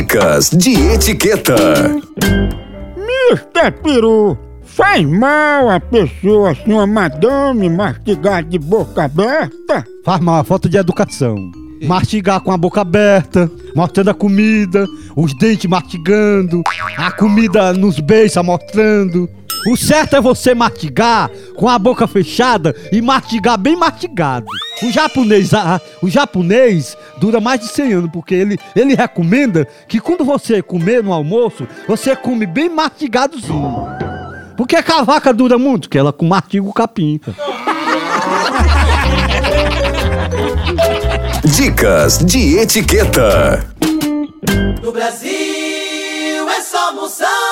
Dicas de etiqueta. Mr. Peru, faz mal a pessoa, uma madame, mastigar de boca aberta? Faz mal, falta de educação. Mastigar com a boca aberta, mostrando a comida, os dentes mastigando, a comida nos beijos mostrando. O certo é você mastigar com a boca fechada e mastigar bem mastigado. O japonês, ah, o japonês dura mais de 100 anos, porque ele, ele recomenda que quando você comer no almoço, você come bem mastigadozinho. Porque a cavaca dura muito, que ela com mastiga o capim. Dicas de etiqueta. No Brasil é só moção.